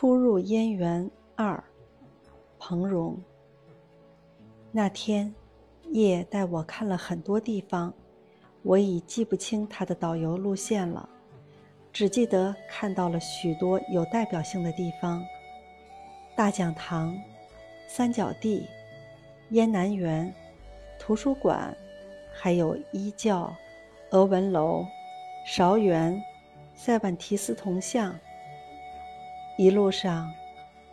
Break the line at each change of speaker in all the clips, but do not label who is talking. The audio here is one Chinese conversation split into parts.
初入燕园二，彭荣。那天，叶带我看了很多地方，我已记不清他的导游路线了，只记得看到了许多有代表性的地方：大讲堂、三角地、燕南园、图书馆，还有一教、俄文楼、韶园、塞万提斯铜像。一路上，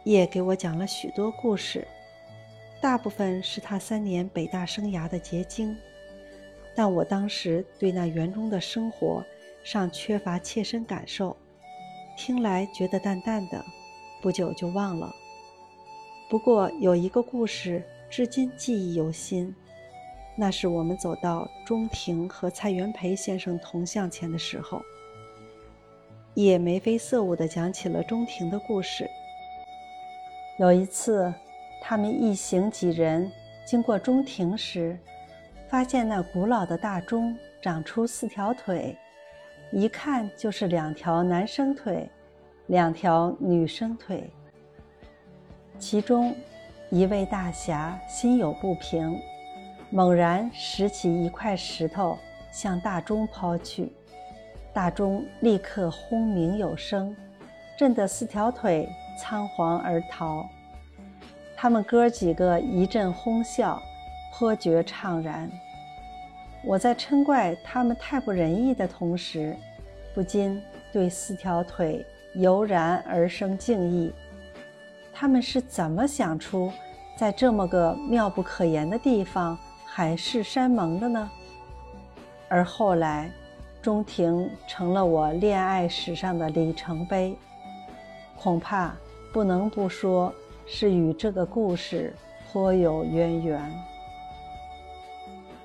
叶给我讲了许多故事，大部分是他三年北大生涯的结晶。但我当时对那园中的生活尚缺乏切身感受，听来觉得淡淡的，不久就忘了。不过有一个故事至今记忆犹新，那是我们走到中庭和蔡元培先生铜像前的时候。也眉飞色舞地讲起了钟庭的故事。有一次，他们一行几人经过钟庭时，发现那古老的大钟长出四条腿，一看就是两条男生腿，两条女生腿。其中，一位大侠心有不平，猛然拾起一块石头向大钟抛去。大钟立刻轰鸣有声，震得四条腿仓皇而逃。他们哥几个一阵哄笑，颇觉怅然。我在嗔怪他们太不仁义的同时，不禁对四条腿油然而生敬意。他们是怎么想出在这么个妙不可言的地方海誓山盟的呢？而后来。中庭成了我恋爱史上的里程碑，恐怕不能不说是与这个故事颇有渊源。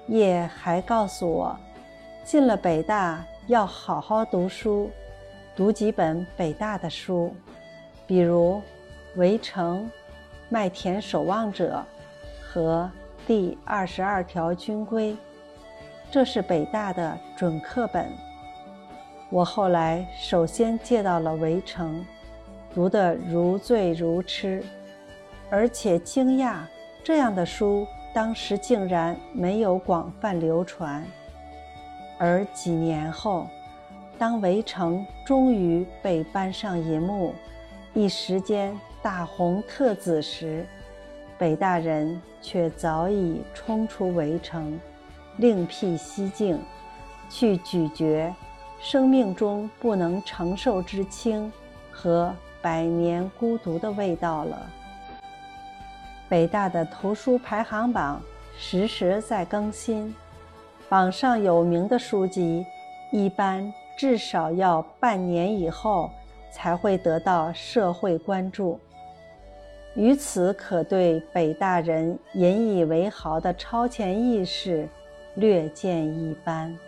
叶还告诉我，进了北大要好好读书，读几本北大的书，比如《围城》《麦田守望者》和《第二十二条军规》。这是北大的准课本。我后来首先借到了《围城》，读得如醉如痴，而且惊讶这样的书当时竟然没有广泛流传。而几年后，当《围城》终于被搬上银幕，一时间大红特紫时，北大人却早已冲出《围城》。另辟蹊径，去咀嚼生命中不能承受之轻和百年孤独的味道了。北大的图书排行榜时时在更新，榜上有名的书籍，一般至少要半年以后才会得到社会关注。于此可对北大人引以为豪的超前意识。略见一斑。